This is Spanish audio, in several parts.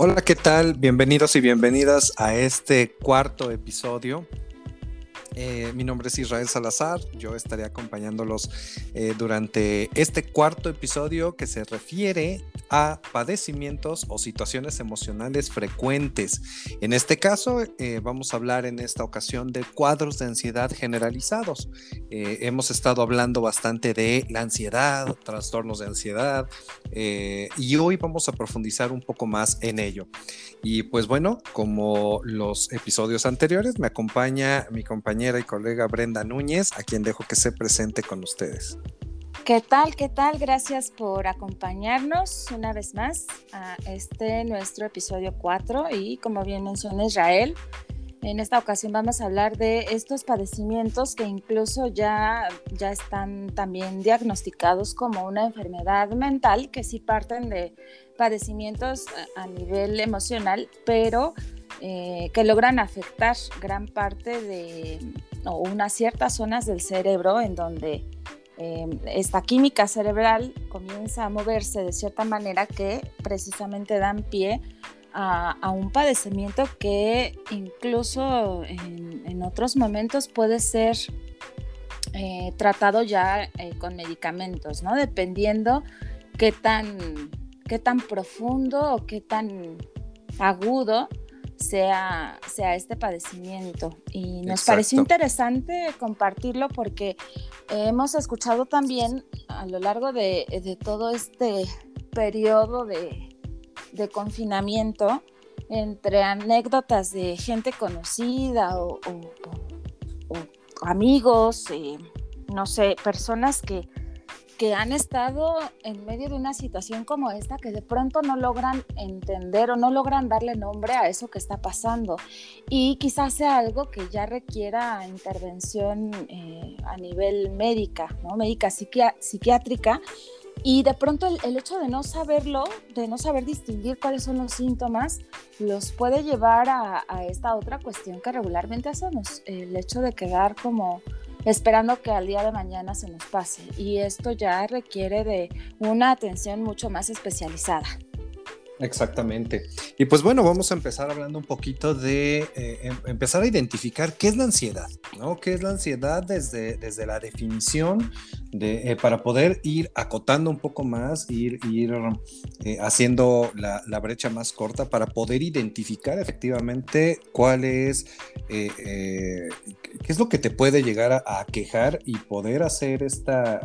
Hola, ¿qué tal? Bienvenidos y bienvenidas a este cuarto episodio eh, mi nombre es Israel Salazar, yo estaré acompañándolos eh, durante este cuarto episodio que se refiere a padecimientos o situaciones emocionales frecuentes. En este caso, eh, vamos a hablar en esta ocasión de cuadros de ansiedad generalizados. hemos estado hablando bastante de la ansiedad, trastornos de ansiedad, y hoy vamos a profundizar un poco más en ello. Y pues bueno, como los episodios anteriores, me acompaña mi compañera y colega Brenda Núñez, a quien dejo que se presente con ustedes. ¿Qué tal? ¿Qué tal? Gracias por acompañarnos una vez más a este nuestro episodio 4 y como bien menciona Israel, en esta ocasión vamos a hablar de estos padecimientos que incluso ya, ya están también diagnosticados como una enfermedad mental, que sí parten de padecimientos a nivel emocional, pero eh, que logran afectar gran parte de, o unas ciertas zonas del cerebro en donde em, esta química cerebral comienza a moverse de cierta manera que precisamente dan pie a, un padecimiento que incluso en, otros momentos puede ser eh, tratado ya eh, con medicamentos, ¿no? Dependiendo qué tan, qué tan profundo o qué tan agudo sea, sea este padecimiento. Y nos pareció interesante compartirlo porque hemos escuchado también a lo largo de, todo este periodo de, confinamiento entre anécdotas de gente conocida o, amigos, eh, no sé, personas que que han estado en medio de una situación como esta que de pronto no logran entender o no logran darle nombre a eso que está pasando. Y quizás sea algo que ya requiera intervención eh, a nivel médica, ¿no? médica psiquiátrica. Y de pronto el, hecho de no saberlo, de no saber distinguir cuáles son los síntomas, los puede llevar a, a esta otra cuestión que regularmente hacemos, el hecho de quedar como esperando que al día de mañana se nos pase. Y esto ya requiere de una atención mucho más especializada. Exactamente. Y pues bueno, vamos a empezar hablando un poquito de eh, em, empezar a identificar qué es la ansiedad, ¿no? ¿Qué es la ansiedad desde, desde la definición de, eh, para poder ir acotando un poco más, ir, ir eh, haciendo la, brecha más corta para poder identificar efectivamente cuál es, qué es lo que te puede llegar a quejar y poder hacer esta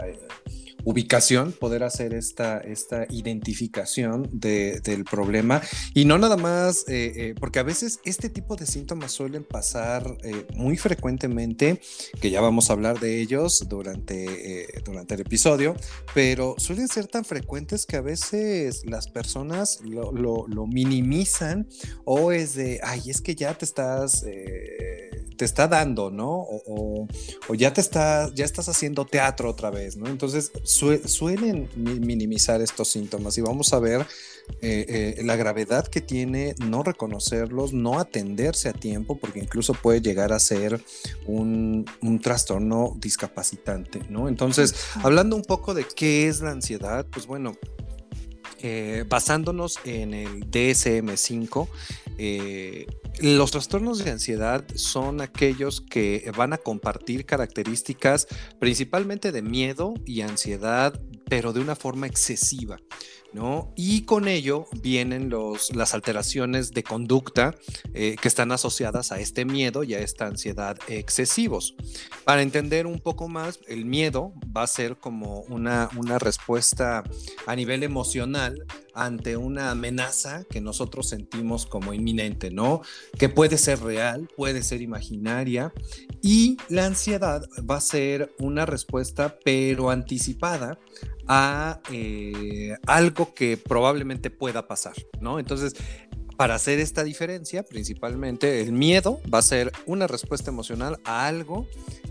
ubicación, poder hacer esta, esta identificación del problema y no nada más, eh, eh, porque a veces este tipo de síntomas suelen pasar eh, muy frecuentemente, que ya vamos a hablar de ellos durante, durante el episodio, pero suelen ser tan frecuentes que a veces las personas lo, lo minimizan o es de, ay, es que ya te estás te está dando, ¿no? O, ya te está, ya estás haciendo teatro otra vez, ¿no? Entonces suelen minimizar estos síntomas y vamos a ver eh, eh, la gravedad que tiene no reconocerlos, no atenderse a tiempo, porque incluso puede llegar a ser un, trastorno discapacitante, ¿no? Entonces, hablando un poco de qué es la ansiedad, pues bueno, eh, basándonos en el DSM5, eh, los trastornos de ansiedad son aquellos que van a compartir características principalmente de miedo y ansiedad, pero de una forma excesiva. ¿No? Y con ello vienen los, las alteraciones de conducta eh, que están asociadas a este miedo y a esta ansiedad excesivos. Para entender un poco más, el miedo va a ser como una, una respuesta a nivel emocional ante una amenaza que nosotros sentimos como inminente, ¿no? Que puede ser real, puede ser imaginaria y la ansiedad va a ser una respuesta pero anticipada a eh, algo que probablemente pueda pasar, ¿no? Entonces, para hacer esta diferencia, principalmente el miedo va a ser una respuesta emocional a algo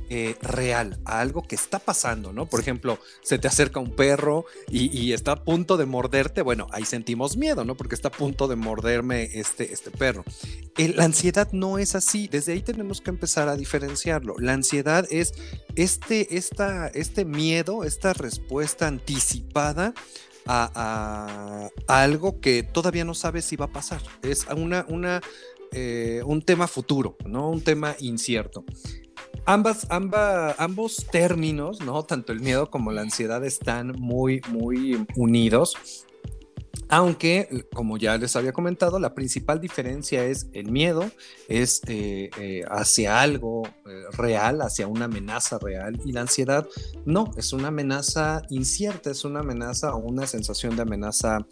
eh, real, a algo que está pasando, ¿no? Por ejemplo, se te acerca un perro y, está a punto de morderte, bueno, ahí sentimos miedo, ¿no? Porque está a punto de morderme este, este perro. la ansiedad no es así, desde ahí tenemos que empezar a diferenciarlo. La ansiedad es este, esta, este miedo, esta respuesta anticipada a, algo que todavía no sabes si va a pasar. Es una, una, eh, un tema futuro, ¿no? Un tema incierto. Ambas, ambos términos, ¿no? Tanto el miedo como la ansiedad están muy, muy unidos aunque, como ya les había comentado, la principal diferencia es el miedo, es eh, eh, hacia algo eh, real, hacia una amenaza real, y la ansiedad no, es una amenaza incierta, es una amenaza o una sensación de amenaza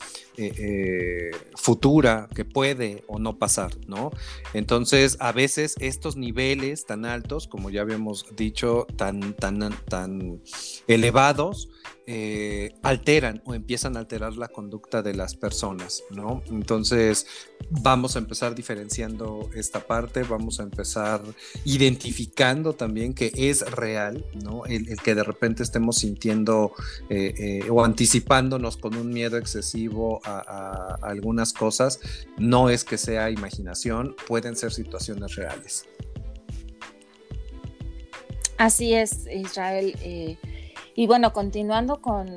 futura que puede o no pasar, ¿no? Entonces, a veces estos niveles tan altos, como ya habíamos dicho, tan, tan, tan elevados, eh, alteran o empiezan a alterar la conducta de las personas, ¿no? Entonces, vamos a empezar diferenciando esta parte, vamos a empezar identificando también que es real, ¿no? El, que de repente estemos sintiendo eh, eh, o anticipándonos con un miedo excesivo a, algunas cosas, no es que sea imaginación, pueden ser situaciones reales. Así es, Israel. Y bueno, continuando con,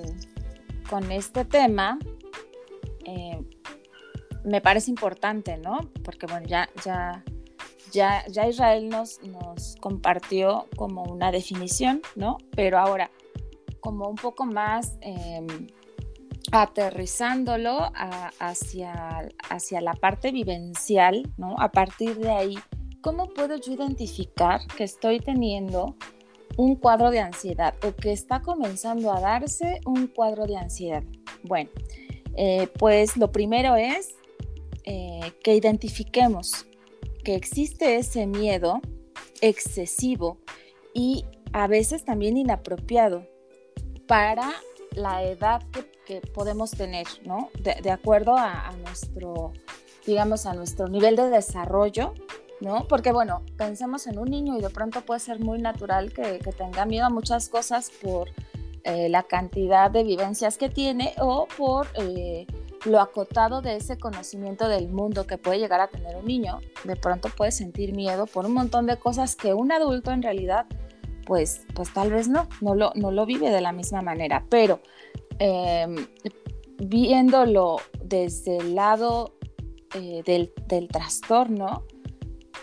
este tema, eh, me parece importante, ¿no? Porque bueno, ya, ya, ya, ya Israel nos, nos compartió como una definición, ¿no? Pero ahora, como un poco más em, aterrizándolo hacia, hacia la parte vivencial, ¿no? A partir de ahí, ¿cómo puedo yo identificar que estoy teniendo un cuadro de ansiedad o que está comenzando a darse un cuadro de ansiedad? Bueno, eh, pues lo primero es eh, que identifiquemos que existe ese miedo excesivo y a veces también inapropiado para la edad que, podemos tener, ¿no? De, acuerdo a, a, nuestro, digamos, a nuestro nivel de desarrollo ¿no? Porque bueno, pensemos en un niño y de pronto puede ser muy natural que, tenga miedo a muchas cosas por eh, la cantidad de vivencias que tiene o por eh, lo acotado de ese conocimiento del mundo que puede llegar a tener un niño. De pronto puede sentir miedo por un montón de cosas que un adulto en realidad pues, pues tal vez no, no lo, no lo vive de la misma manera. Pero em, viéndolo desde el lado eh, del, del trastorno,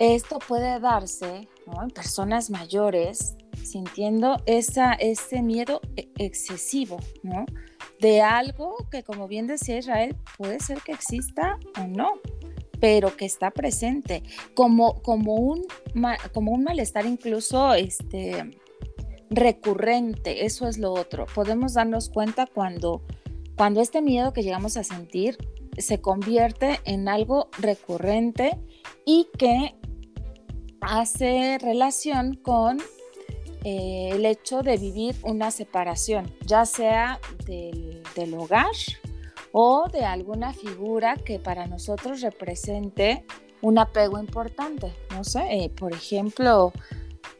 esto puede darse en personas mayores sintiendo esa, ese miedo e, excesivo. De algo que, como bien decía Israel, puede ser que exista o no, pero que está presente, como, como, un, como un malestar incluso este, recurrente, eso es lo otro. Podemos darnos cuenta cuando, cuando este miedo que llegamos a sentir se convierte en algo recurrente y que hace relación con eh, el hecho de vivir una separación, ya sea del, hogar o de alguna figura que para nosotros represente un apego importante. No sé, eh, por ejemplo,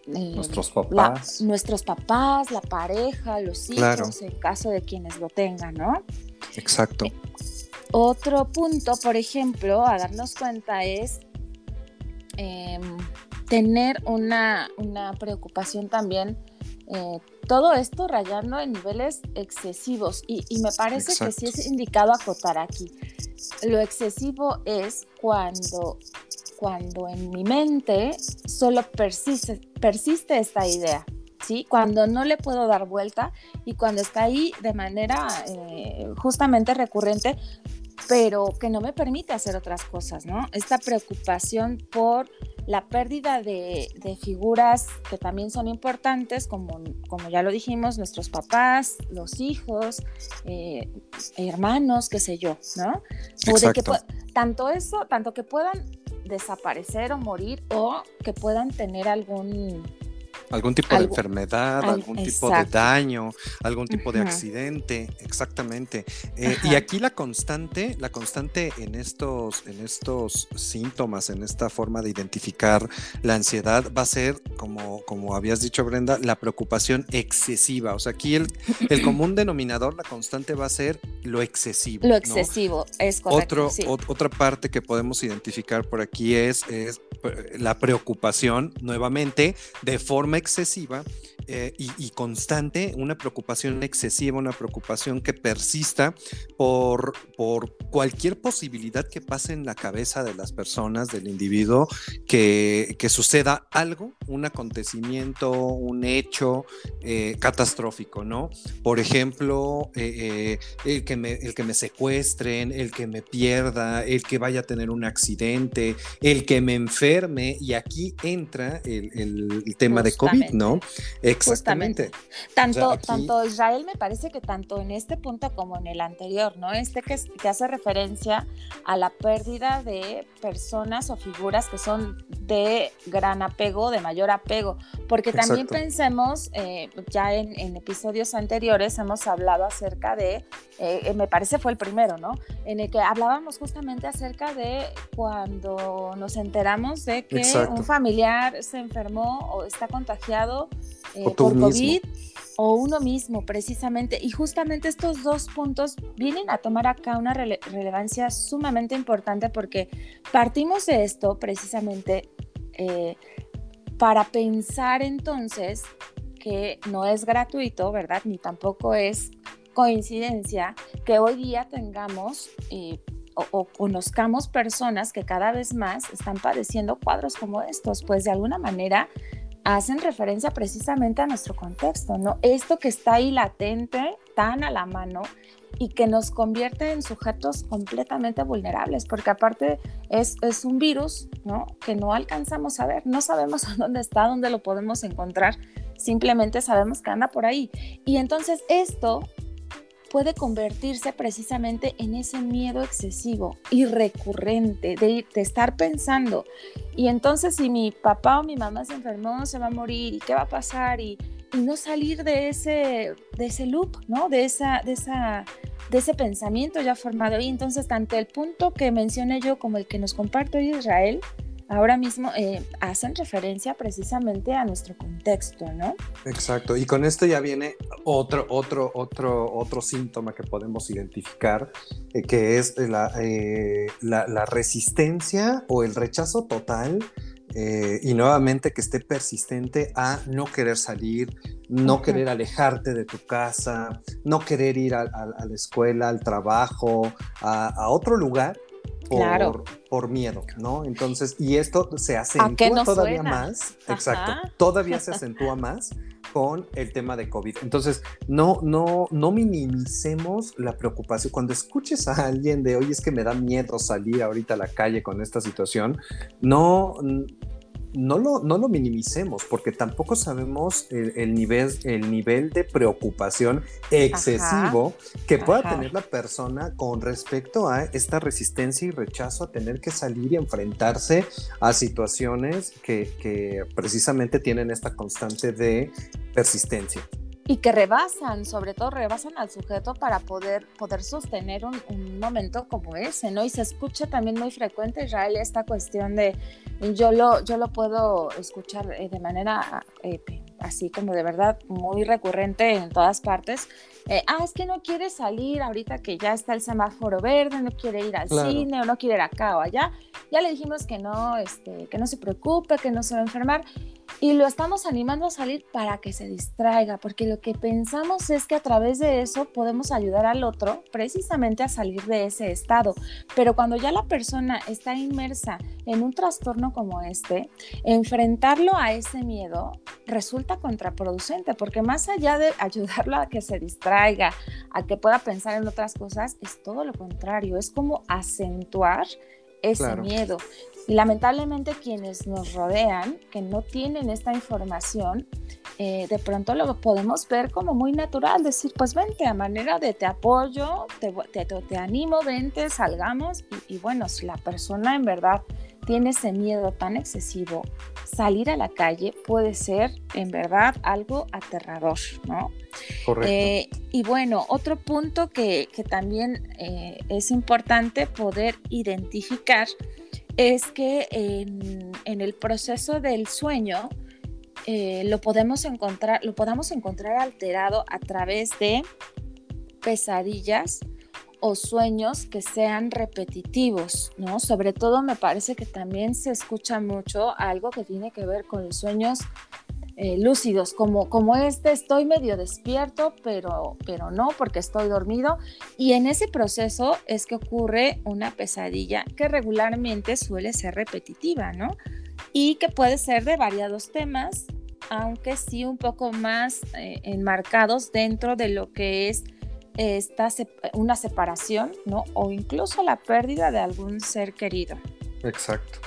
eh, nuestros papás. nuestros papás, la pareja, los hijos, en caso de quienes lo tengan, ¿no? Exacto. otro punto, por ejemplo, a darnos cuenta es em, tener una, preocupación también, eh, todo esto rayando en niveles excesivos y, me parece que sí es indicado acotar aquí. Lo excesivo es cuando, cuando en mi mente solo persiste, persiste esta idea. ¿Sí? Cuando no le puedo dar vuelta y cuando está ahí de manera eh, justamente recurrente, pero que no me permite hacer otras cosas, ¿no? Esta preocupación por la pérdida de, figuras que también son importantes, como, como ya lo dijimos, nuestros papás, los hijos, eh, hermanos, qué sé yo, ¿no? que tanto eso, tanto que puedan desaparecer o morir o que puedan tener algún Algún tipo de enfermedad, algún tipo de daño, algún tipo de accidente, exactamente. Eh, y aquí la constante, la constante en estos, en estos síntomas, en esta forma de identificar la ansiedad, va a ser, como, como habías dicho, Brenda, la preocupación excesiva. O sea, aquí el, el común denominador, la constante va a ser lo excesivo. Lo excesivo, es correcto. Otro, otra parte que podemos identificar por aquí es, es la preocupación, nuevamente, de forma excesiva eh, y, constante, una preocupación excesiva, una preocupación que persista por, por cualquier posibilidad que pase en la cabeza de las personas, del individuo, que, que suceda algo, un acontecimiento, un hecho eh, catastrófico, ¿no? Por ejemplo, eh, el, que me, el que me secuestren, el que me pierda, el que vaya a tener un accidente, el que me enferme, y aquí entra el, el tema de COVID, ¿no? Exactamente. Tanto, tanto Israel me parece que tanto en este punto como en el anterior, ¿no? Este que, que hace referencia a la pérdida de personas o figuras que son de gran apego, de mayor apego, porque también pensemos, eh, ya en, episodios anteriores hemos hablado acerca de, eh, me parece fue el primero, ¿no? En el que hablábamos justamente acerca de cuando nos enteramos de que un familiar se enfermó o está contagiado eh, por COVID o uno mismo precisamente. Y justamente estos dos puntos vienen a tomar acá una relevancia sumamente importante porque partimos de esto precisamente eh, para pensar entonces que no es gratuito, ¿verdad? Ni tampoco es coincidencia que hoy día tengamos eh, o, conozcamos personas que cada vez más están padeciendo cuadros como estos, pues de alguna manera hacen referencia precisamente a nuestro contexto, ¿no? Esto que está ahí latente, tan a la mano y que nos convierte en sujetos completamente vulnerables, porque aparte es, es un virus, ¿no? Que no alcanzamos a ver, no sabemos dónde está, dónde lo podemos encontrar, simplemente sabemos que anda por ahí. Y entonces esto puede convertirse precisamente en ese miedo excesivo y recurrente de, estar pensando, y entonces si mi papá o mi mamá se enfermó, se va a morir, ¿y qué va a pasar? Y, no salir de ese, de ese loop, ¿no? De, esa, de, esa, de ese pensamiento ya formado. Y entonces, tanto el punto que mencioné yo como el que nos comparto hoy Israel, ahora mismo eh, hacen referencia precisamente a nuestro contexto, ¿no? Exacto, y con esto ya viene otro, otro, otro, otro síntoma que podemos identificar, eh, que es la, eh, la, la, resistencia o el rechazo total. y nuevamente que esté persistente a no querer salir, no querer alejarte de tu casa, no querer ir a, la escuela, al trabajo, a, a otro lugar por, por miedo, ¿no? Entonces, y esto se acentúa todavía más, exacto, todavía se acentúa más con el tema de COVID. Entonces, no, no, no minimicemos la preocupación. Cuando escuches a alguien de, oye, es que me da miedo salir ahorita a la calle con esta situación, no, no lo, no lo minimicemos, porque tampoco sabemos el, nivel, el nivel de preocupación excesivo que pueda tener la persona con respecto a esta resistencia y rechazo a tener que salir y enfrentarse a situaciones que, que precisamente tienen esta constante de persistencia y que rebasan, sobre todo rebasan al sujeto para poder, poder sostener un, momento como ese, ¿no? Y se escucha también muy frecuente, Israel, esta cuestión de, yo lo, yo lo puedo escuchar eh, de manera eh, así como de verdad muy recurrente en todas partes. Eh, ah, es que no quiere salir ahorita que ya está el semáforo verde, no quiere ir al cine o no quiere ir acá o allá. Ya le dijimos que no, este, que no se preocupe, que no se va a enfermar y lo estamos animando a salir para que se distraiga, porque lo que pensamos es que a través de eso podemos ayudar al otro precisamente a salir de ese estado. Pero cuando ya la persona está inmersa en un trastorno como este, enfrentarlo a ese miedo resulta contraproducente, porque más allá de ayudarlo a que se distraiga, a que pueda pensar en otras cosas, es todo lo contrario, es como acentuar ese miedo. Y lamentablemente quienes nos rodean, que no tienen esta información, eh, de pronto lo podemos ver como muy natural, decir, pues vente a manera de te apoyo, te, te, animo, vente, salgamos. Y, bueno, si la persona en verdad tiene ese miedo tan excesivo, salir a la calle puede ser en verdad algo aterrador, ¿no? Correcto. Eh, y bueno, otro punto que, que también eh, es importante poder identificar es que en, el proceso del sueño eh, lo podemos encontrar, lo podamos encontrar alterado a través de pesadillas o sueños que sean repetitivos, ¿no? Sobre todo me parece que también se escucha mucho algo que tiene que ver con los sueños eh, lúcidos, como, como este, estoy medio despierto, pero, pero no, porque estoy dormido. Y en ese proceso es que ocurre una pesadilla que regularmente suele ser repetitiva, ¿no? Y que puede ser de variados temas, aunque sí un poco más eh, enmarcados dentro de lo que es esta, una separación, ¿no? O incluso la pérdida de algún ser querido. Exacto.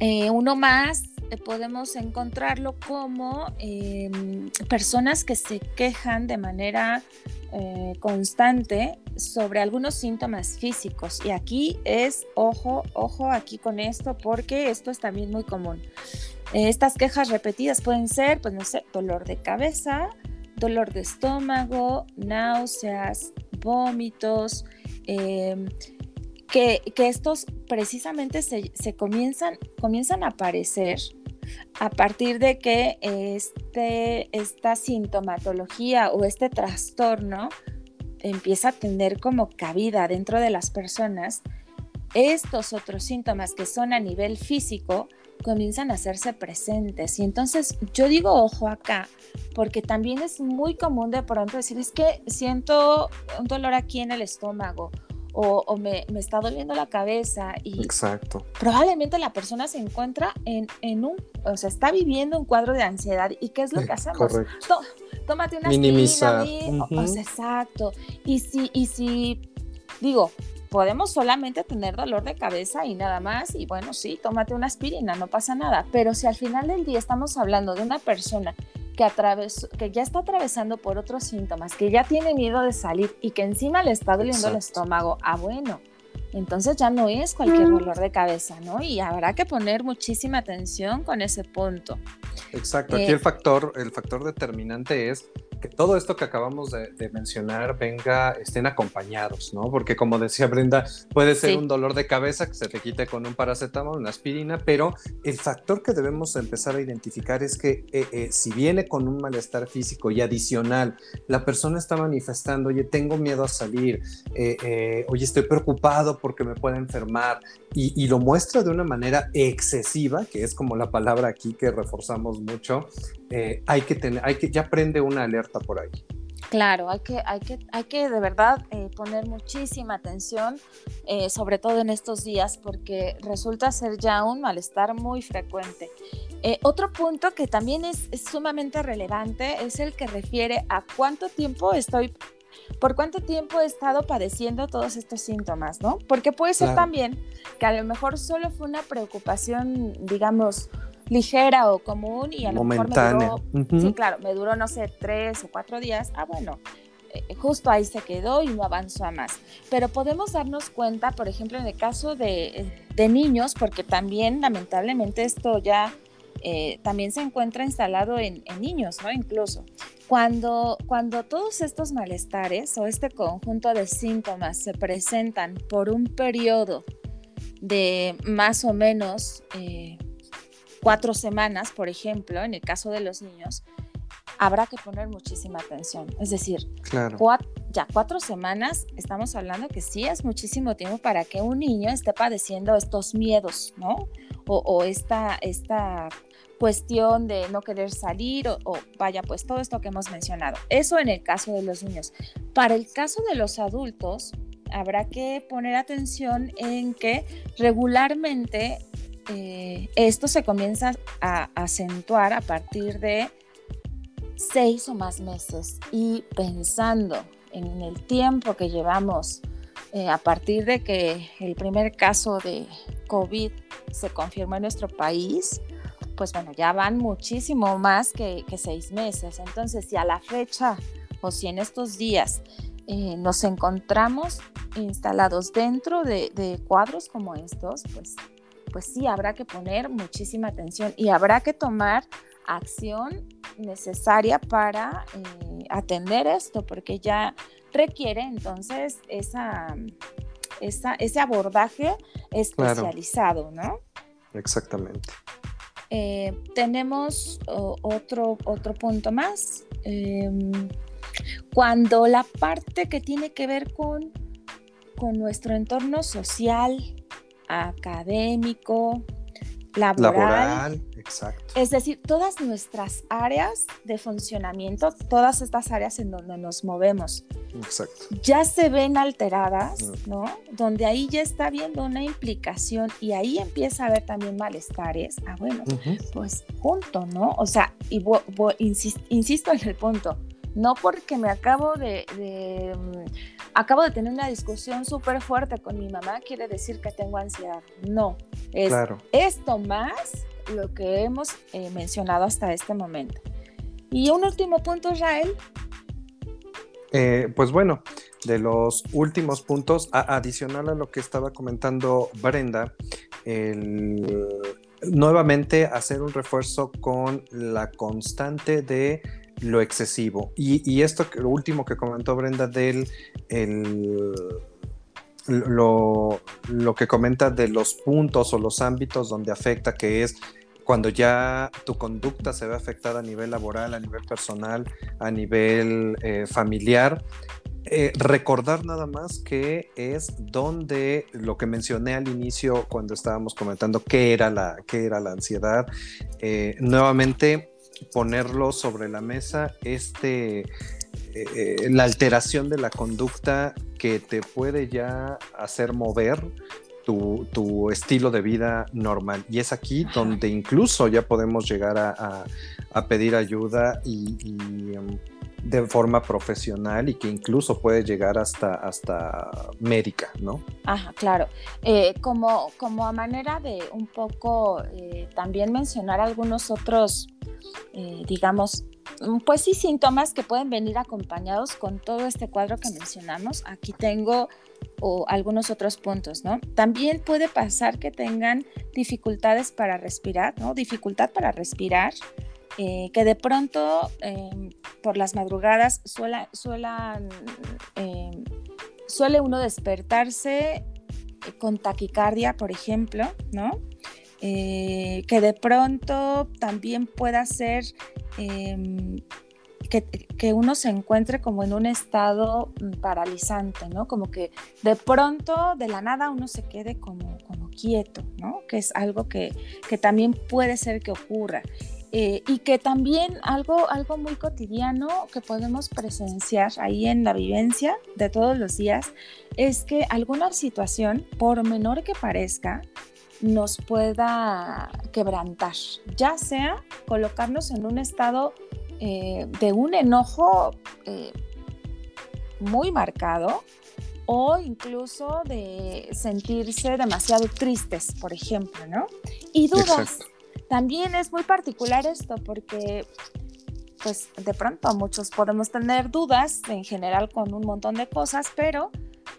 Eh, uno más eh, podemos encontrarlo como em, personas que se quejan de manera eh, constante sobre algunos síntomas físicos. Y aquí es, ojo, ojo aquí con esto, porque esto es también muy común. estas quejas repetidas pueden ser, pues no sé, dolor de cabeza, dolor de estómago, náuseas, vómitos, em, que, estos precisamente se, comienzan, comienzan a aparecer a partir de que este, esta sintomatología o este trastorno empieza a tener como cabida dentro de las personas, estos otros síntomas que son a nivel físico comienzan a hacerse presentes. Y entonces yo digo ojo acá, porque también es muy común de pronto decir, es que siento un dolor aquí en el estómago o, me, está doliendo la cabeza y Exacto. probablemente la persona se encuentra en, un, o sea, está viviendo un cuadro de ansiedad y ¿qué es lo que hacemos? tómate una Minimizar. exacto. Y si, y si, digo, podemos solamente tener dolor de cabeza y nada más, y bueno, sí, tómate una aspirina, no pasa nada, pero si al final del día estamos hablando de una persona que, que ya está atravesando por otros síntomas, que ya tiene miedo de salir y que encima le está doliendo el estómago, ah, bueno, entonces ya no es cualquier dolor de cabeza, ¿no? Y habrá que poner muchísima atención con ese punto. Exacto, aquí eh, el factor, el factor determinante es que todo esto que acabamos de, mencionar venga, estén acompañados, ¿no? Porque como decía Brenda, puede ser un dolor de cabeza que se te quite con un paracetamol, una aspirina, pero el factor que debemos empezar a identificar es que eh, eh, si viene con un malestar físico y adicional, la persona está manifestando, oye, tengo miedo a salir, eh, oye, estoy preocupado porque me puede enfermar, y, lo muestra de una manera excesiva, que es como la palabra aquí que reforzamos mucho, hay que tener, hay que, ya prende una alerta por ahí. Claro, hay que, hay que, hay que de verdad eh, poner muchísima atención, eh, sobre todo en estos días, porque resulta ser ya un malestar muy frecuente. Eh, otro punto que también es, sumamente relevante es el que refiere a cuánto tiempo estoy, por cuánto tiempo he estado padeciendo todos estos síntomas, ¿no? Porque puede ser también que a lo mejor solo fue una preocupación, digamos, ligera o común y a lo mejor me duró, sí, claro, me duró, no sé, tres o cuatro días. Ah, bueno, eh, justo ahí se quedó y no avanzó a más. Pero podemos darnos cuenta, por ejemplo, en el caso de, niños, porque también lamentablemente esto ya eh, también se encuentra instalado en, niños, ¿no? Incluso. Cuando, cuando todos estos malestares o este conjunto de síntomas se presentan por un periodo de más o menos eh, cuatro semanas, por ejemplo, en el caso de los niños, habrá que poner muchísima atención. Es decir, ya cuatro semanas, estamos hablando que sí es muchísimo tiempo para que un niño esté padeciendo estos miedos, ¿no? O, esta, esta cuestión de no querer salir o, o, vaya, pues todo esto que hemos mencionado. Eso en el caso de los niños. Para el caso de los adultos, habrá que poner atención en que regularmente eh, esto se comienza a acentuar a partir de seis o más meses y pensando en el tiempo que llevamos eh, a partir de que el primer caso de COVID se confirmó en nuestro país, pues bueno, ya van muchísimo más que, seis meses. Entonces, si a la fecha o si en estos días eh, nos encontramos instalados dentro de cuadros como estos, pues pues sí, habrá que poner muchísima atención y habrá que tomar acción necesaria para eh, atender esto, porque ya requiere entonces esa, ese abordaje especializado, ¿no? Exactamente. Eh, tenemos otro, otro punto más. Em, cuando la parte que tiene que ver con, con nuestro entorno social, académico, laboral. exacto. Es decir, todas nuestras áreas de funcionamiento, todas estas áreas en donde nos movemos, exacto. ya se ven alteradas, mm. ¿no? Donde ahí ya está viendo una implicación y ahí empieza a haber también malestares. Ah, bueno, pues junto, ¿no? O sea, y insisto en el punto, no porque me acabo de, mm, acabo de tener una discusión súper fuerte con mi mamá, quiere decir que tengo ansiedad. No, es esto más lo que hemos eh, mencionado hasta este momento. Y un último punto, Israel. Eh, pues bueno, de los últimos puntos, adicional a lo que estaba comentando Brenda, nuevamente hacer un refuerzo con la constante de lo excesivo. Y, esto, lo último que comentó Brenda del lo, lo, que comenta de los puntos o los ámbitos donde afecta, que es cuando ya tu conducta se ve afectada a nivel laboral, a nivel personal, a nivel eh, familiar. Eh, recordar nada más que es donde lo que mencioné al inicio cuando estábamos comentando qué era la, qué era la ansiedad, eh, nuevamente ponerlo sobre la mesa, este, eh, eh, la alteración de la conducta que te puede ya hacer mover tu, estilo de vida normal. Y es aquí donde incluso ya podemos llegar a, pedir ayuda y, um, de forma profesional y que incluso puede llegar hasta, hasta médica, ¿no? Ajá, claro. Eh, como, como a manera de un poco también mencionar algunos otros eh, digamos, mm, pues sí, síntomas que pueden venir acompañados con todo este cuadro que mencionamos. Aquí tengo o algunos otros puntos, ¿no? También puede pasar que tengan dificultades para respirar, ¿no? Dificultad para respirar, eh, que de pronto em, por las madrugadas suela, em, suele uno despertarse con taquicardia, por ejemplo, ¿no? Eh, que de pronto también pueda ser que, uno se encuentre como en un estado paralizante, ¿no? Como que de pronto, de la nada, uno se quede como, como quieto, ¿no? Que es algo que, también puede ser que ocurra. Eh, y que también algo, algo muy cotidiano que podemos presenciar ahí en la vivencia de todos los días es que alguna situación, por menor que parezca, nos pueda quebrantar, ya sea colocarnos en un estado eh, de un enojo eh, muy marcado o incluso de sentirse demasiado tristes, por ejemplo, ¿no? Y dudas. También es muy particular esto porque pues de pronto muchos podemos tener dudas en general con un montón de cosas, pero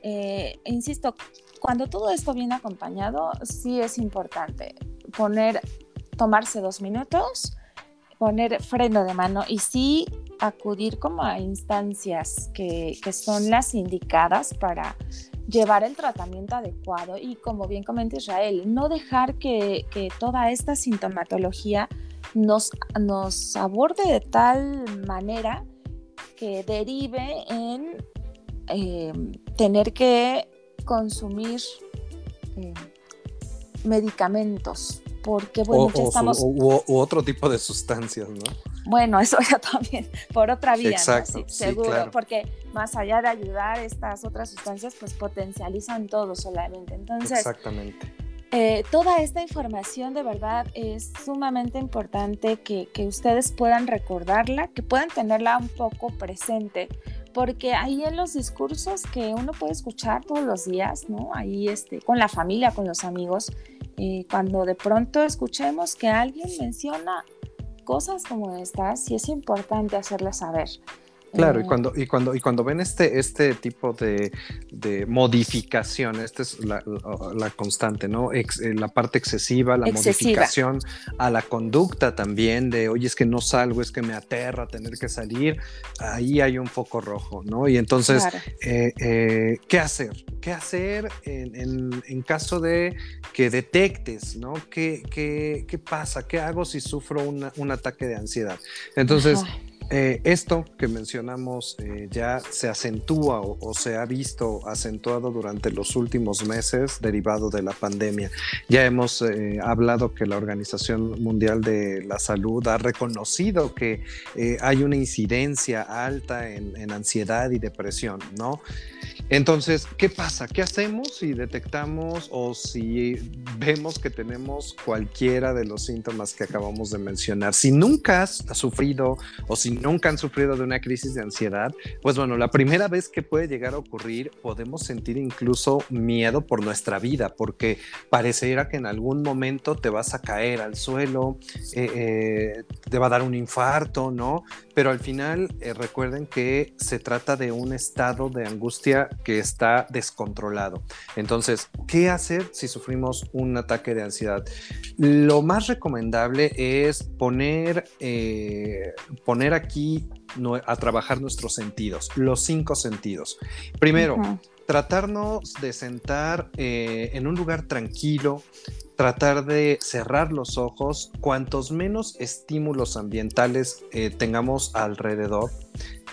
eh, insisto, cuando todo esto viene acompañado, sí es importante poner, tomarse dos minutos, poner freno de mano y sí acudir como a instancias que, que son las indicadas para llevar el tratamiento adecuado y como bien comenta Israel, no dejar que, que toda esta sintomatología nos, nos aborde de tal manera que derive en eh, tener que consumir eh, medicamentos, porque bueno, ya estamos... U, otro tipo de sustancias, ¿no? Bueno, eso ya también, por otra vía, Exacto, seguro, porque más allá de ayudar, estas otras sustancias pues potencializan todo solamente. Entonces, Exactamente. Eh, toda esta información de verdad es sumamente importante que, que, ustedes puedan recordarla, que puedan tenerla un poco presente, porque ahí en los discursos que uno puede escuchar todos los días, ¿no? Ahí este, con la familia, con los amigos, eh, cuando de pronto escuchemos que alguien menciona cosas como estas, sí es importante hacerles saber. Claro, y cuando, y cuando, y cuando ven este, este tipo de, modificación, esta es la, constante, ¿no? Eh, la parte excesiva, la modificación a la conducta también de, oye, es que no salgo, es que me aterra tener que salir, ahí hay un foco rojo, ¿no? Y entonces, eh, eh, ¿qué hacer? ¿Qué hacer en, caso de que detectes, ¿no? ¿Qué, qué, qué pasa? ¿Qué hago si sufro un ataque de ansiedad? Entonces, eh, esto que mencionamos eh, ya se acentúa o, se ha visto acentuado durante los últimos meses derivado de la pandemia. Ya hemos eh, hablado que la Organización Mundial de la Salud ha reconocido que hay una incidencia alta en, en ansiedad y depresión, ¿no? Entonces, ¿qué pasa? ¿Qué hacemos si detectamos o si vemos que tenemos cualquiera de los síntomas que acabamos de mencionar? Si nunca has sufrido o si nunca han sufrido de una crisis de ansiedad, pues bueno, la primera vez que puede llegar a ocurrir, podemos sentir incluso miedo por nuestra vida, porque pareciera que en algún momento te vas a caer al suelo, eh, eh, te va a dar un infarto, ¿no? Pero al final, eh, recuerden que se trata de un estado de angustia que está descontrolado. Entonces, ¿qué hacer si sufrimos un ataque de ansiedad? Lo más recomendable es poner, eh, poner aquí a trabajar nuestros sentidos, los cinco sentidos. Primero, tratarnos de sentar eh, en un lugar tranquilo, tratar de cerrar los ojos, cuantos menos estímulos ambientales eh, tengamos alrededor,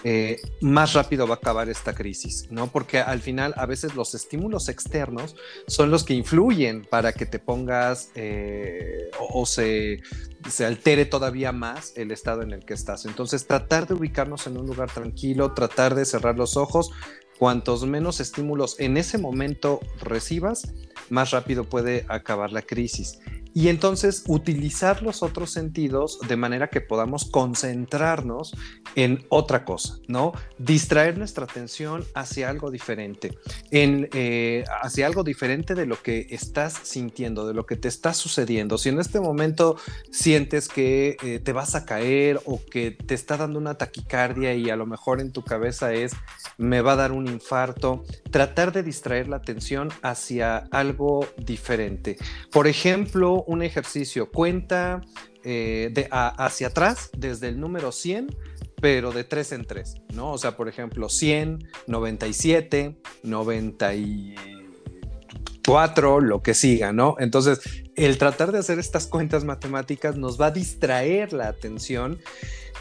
eh, más rápido va a acabar esta crisis, ¿no? Porque al final a veces los estímulos externos son los que influyen para que te pongas eh, o, se, se, altere todavía más el estado en el que estás. Entonces, tratar de ubicarnos en un lugar tranquilo, tratar de cerrar los ojos. Cuantos menos estímulos en ese momento recibas, más rápido puede acabar la crisis y entonces utilizar los otros sentidos de manera que podamos concentrarnos en otra cosa, ¿no? Distraer nuestra atención hacia algo diferente, en, eh, hacia algo diferente de lo que estás sintiendo, de lo que te está sucediendo. Si en este momento sientes que eh, te vas a caer o que te está dando una taquicardia y a lo mejor en tu cabeza es, me va a dar un infarto, tratar de distraer la atención hacia algo diferente. Por ejemplo, un ejercicio, cuenta eh, de, hacia atrás desde el número 100, pero de 3 en 3, ¿no? O sea, por ejemplo, 100, 97, 94, lo que siga, ¿no? Entonces, el tratar de hacer estas cuentas matemáticas nos va a distraer la atención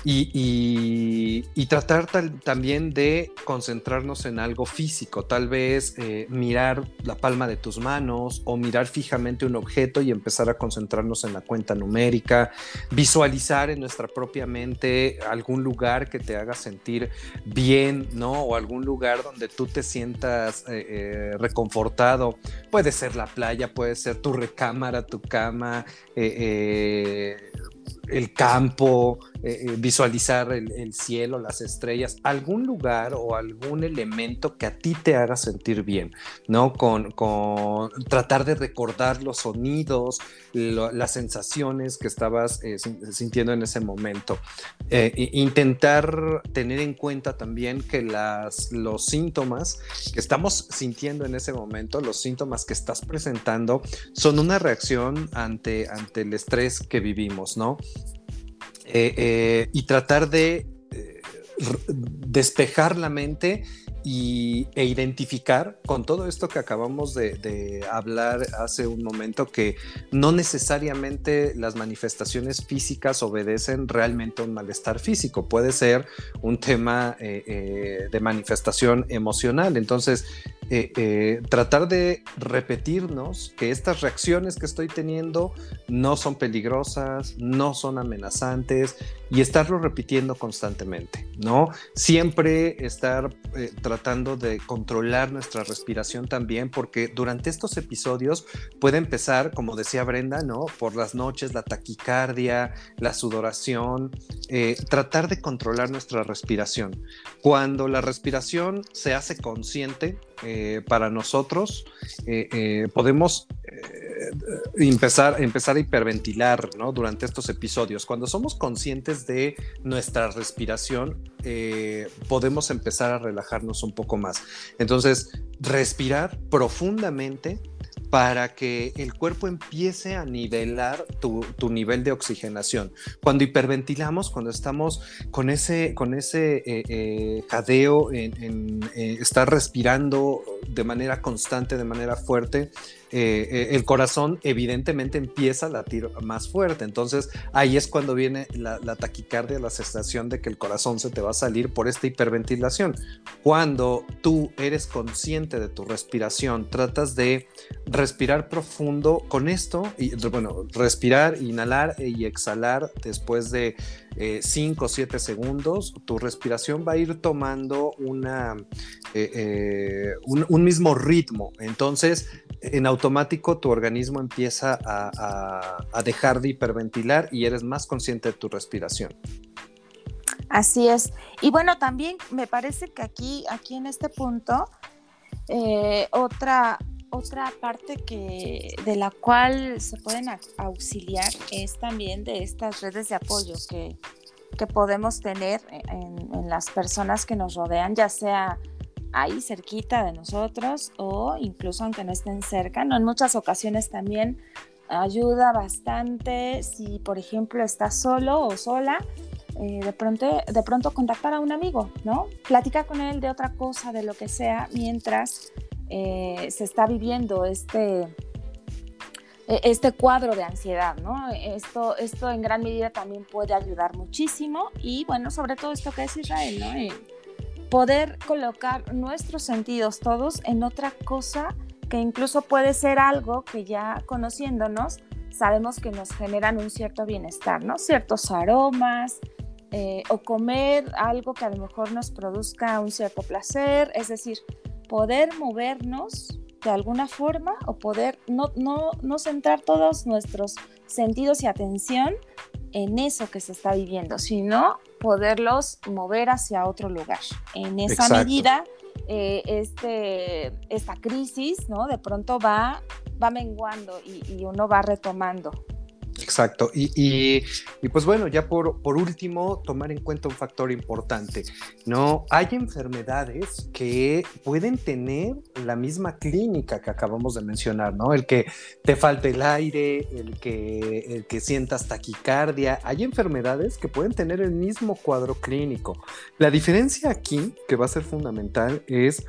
y, tratar también de concentrarnos en algo físico, tal vez eh, mirar la palma de tus manos o mirar fijamente un objeto y empezar a concentrarnos en la cuenta numérica, visualizar en nuestra propia mente algún lugar que te haga sentir bien, ¿no? O algún lugar donde tú te sientas eh, eh, reconfortado. Puede ser la playa, puede ser tu recámara, tu cama, el campo, eh, eh, visualizar el, cielo, las estrellas, algún lugar o algún elemento que a ti te haga sentir bien, ¿no? Con, tratar de recordar los sonidos, las sensaciones que estabas eh, sintiendo en ese momento. intentar tener en cuenta también que las, los síntomas que estamos sintiendo en ese momento, los síntomas que estás presentando, son una reacción ante, ante el estrés que vivimos, ¿no? Eh, eh, y tratar de eh, despejar la mente y, e identificar con todo esto que acabamos de, hablar hace un momento que no necesariamente las manifestaciones físicas obedecen realmente a un malestar físico, puede ser un tema de manifestación emocional. Entonces, eh, eh, tratar de repetirnos que estas reacciones que estoy teniendo no son peligrosas, no son amenazantes y estarlo repitiendo constantemente, ¿no? Siempre estar eh, tratando de controlar nuestra respiración también, porque durante estos episodios puede empezar, como decía Brenda, ¿no? Por las noches, la taquicardia, la sudoración, tratar de controlar nuestra respiración. Cuando la respiración se hace consciente, eh, para nosotros, eh, eh, podemos empezar, empezar a hiperventilar durante estos episodios. Cuando somos conscientes de nuestra respiración, podemos empezar a relajarnos un poco más. Entonces, respirar profundamente para que el cuerpo empiece a nivelar tu, nivel de oxigenación. Cuando hiperventilamos, cuando estamos con ese, con ese eh, eh, jadeo, en, estar respirando de manera constante, de manera fuerte, eh, eh, el corazón evidentemente empieza a latir más fuerte. Entonces ahí es cuando viene la, taquicardia, la sensación de que el corazón se te va a salir por esta hiperventilación. Cuando tú eres consciente de tu respiración, tratas de respirar profundo con esto, y bueno, respirar, inhalar y exhalar después de 5 o 7 segundos, tu respiración va a ir tomando una, eh, un, un mismo ritmo. Entonces, en automático tu organismo empieza a, dejar de hiperventilar y eres más consciente de tu respiración. Así es. Y bueno, también me parece que aquí, aquí en este punto, eh, otra, otra parte que, de la cual se pueden auxiliar es también de estas redes de apoyo que, podemos tener en, en, las personas que nos rodean, ya sea ahí cerquita de nosotros o incluso aunque no estén cerca, ¿no? En muchas ocasiones también ayuda bastante si, por ejemplo, estás solo o sola, eh, de, pronto, de pronto contactar a un amigo, ¿no? Platicar con él de otra cosa, de lo que sea, mientras eh, se está viviendo este, e, este cuadro de ansiedad, ¿no? Esto, esto en gran medida también puede ayudar muchísimo y bueno, sobre todo esto que es Israel, ¿no? Eh, poder colocar nuestros sentidos todos en otra cosa que incluso puede ser algo que ya conociéndonos sabemos que nos generan un cierto bienestar, ¿no? Ciertos aromas eh, o comer algo que a lo mejor nos produzca un cierto placer, es decir, poder movernos de alguna forma o poder no, no, no centrar todos nuestros sentidos y atención en eso que se está viviendo, sino poderlos mover hacia otro lugar. En esa medida, eh, este, esta crisis, ¿no? De pronto va, va menguando y uno va retomando Exacto. Y, pues bueno, ya por, por, último, tomar en cuenta un factor importante, ¿no? Hay enfermedades que pueden tener la misma clínica que acabamos de mencionar, ¿no? El que te falte el aire, el que, el que sientas taquicardia. Hay enfermedades que pueden tener el mismo cuadro clínico. La diferencia aquí, que va a ser fundamental, es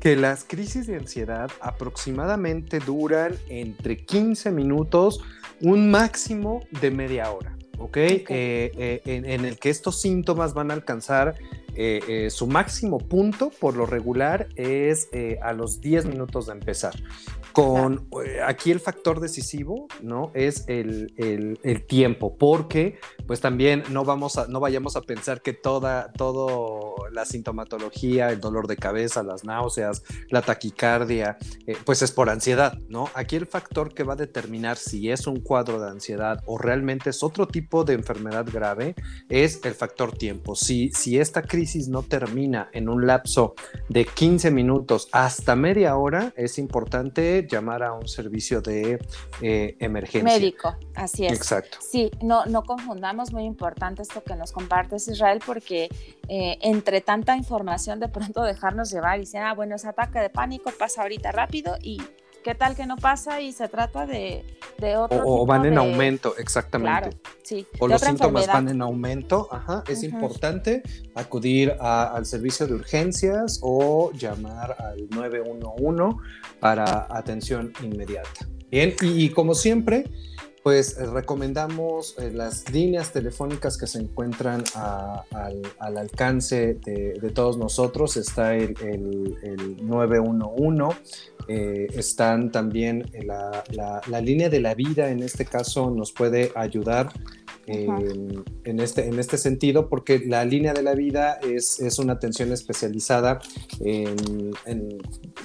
que las crisis de ansiedad aproximadamente duran entre 15 minutos, un máximo de media hora. ¿ok? Eh, eh, en, el que estos síntomas van a alcanzar eh, su máximo punto, por lo regular, es a los 10 minutos de empezar. Con eh, aquí el factor decisivo, ¿no? Es el, tiempo, porque pues también no vamos a, no vayamos a pensar que toda, todo la sintomatología, el dolor de cabeza, las náuseas, la taquicardia, eh, pues es por ansiedad, ¿no? Aquí el factor que va a determinar si es un cuadro de ansiedad o realmente es otro tipo de enfermedad grave es el factor tiempo. Si, si esta crisis no termina en un lapso de 15 minutos hasta media hora, es importante llamar a un servicio de eh, emergencia. Médico, así es. Exacto. Sí, no, no confundamos, muy importante esto que nos compartes, Israel, porque eh, entre tanta información de pronto dejarnos llevar y decir, ah, bueno, ese ataque de pánico pasa ahorita rápido y ¿Qué tal que no pasa y se trata de, de otro o, o van en aumento, exactamente. sí. O los síntomas van en aumento, ajá. Es importante acudir al servicio de urgencias o llamar al 911 para atención inmediata. Bien, y como siempre, pues eh, recomendamos eh, las líneas telefónicas que se encuentran al, alcance de, todos nosotros. Está el, 911, eh, están también la, la, línea de la vida, en este caso nos puede ayudar en, este, en este sentido, porque la línea de la vida es, es una atención especializada en,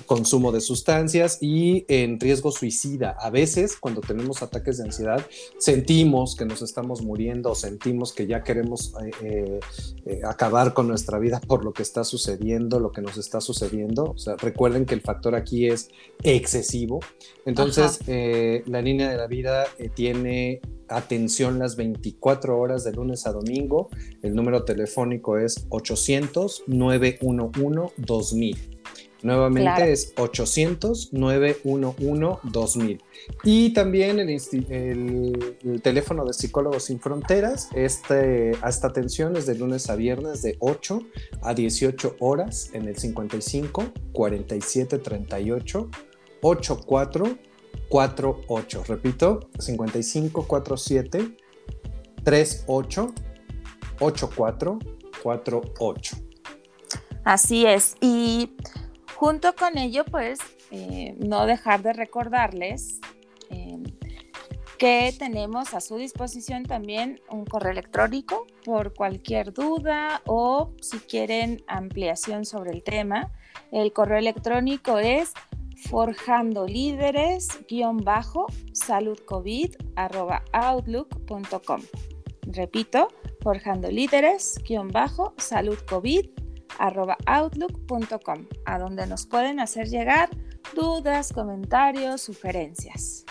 consumo de sustancias y en riesgo suicida. A veces, cuando tenemos ataques de ansiedad, sentimos que nos estamos muriendo, sentimos que ya queremos eh, eh, eh, acabar con nuestra vida por lo que está sucediendo, lo que nos está sucediendo. O sea, recuerden que el factor aquí es excesivo. Entonces, la línea de la vida tiene atención las 24 horas de lunes a domingo. El número telefónico es 800-911-2000. Nuevamente es 800-911-2000. Y también el, teléfono de Psicólogos Sin Fronteras, este, esta atención es de lunes a viernes de 8 a 18 horas en el 55 47 38 84 48. Repito, 55 47 38 84 48. Así es. Y junto con ello, pues, eh, no dejar de recordarles eh, que tenemos a su disposición también un correo electrónico por cualquier duda o si quieren ampliación sobre el tema. El correo electrónico es forjando líderes outlook.com. Repito, forjando líderes saludcovid outlook.com, a donde nos pueden hacer llegar dudas, comentarios, sugerencias.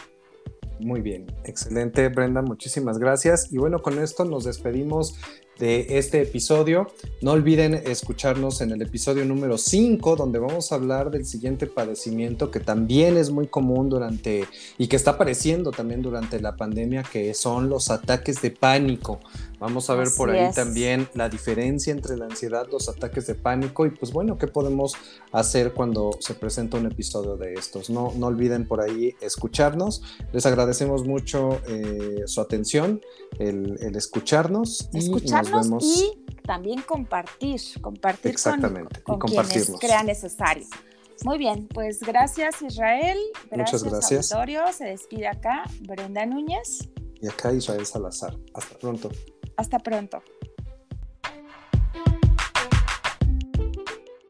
Muy bien, excelente Brenda, muchísimas gracias. Y bueno, con esto nos despedimos de este episodio. No olviden escucharnos en el episodio número 5, donde vamos a hablar del siguiente padecimiento que también es muy común durante y que está apareciendo también durante la pandemia, que son los ataques de pánico. Vamos a ver por ahí también la diferencia entre la ansiedad, los ataques de pánico y pues bueno, qué podemos hacer cuando se presenta un episodio de estos. No, no olviden por ahí escucharnos. Les agradecemos mucho eh, su atención, el, escucharnos. Escucharnos y, también compartir, compartir con, quienes crea necesario. Muy bien, pues gracias Israel. Gracias, Muchas gracias. Se despide acá Brenda Núñez. Y acá Israel Salazar. Hasta pronto. Hasta pronto.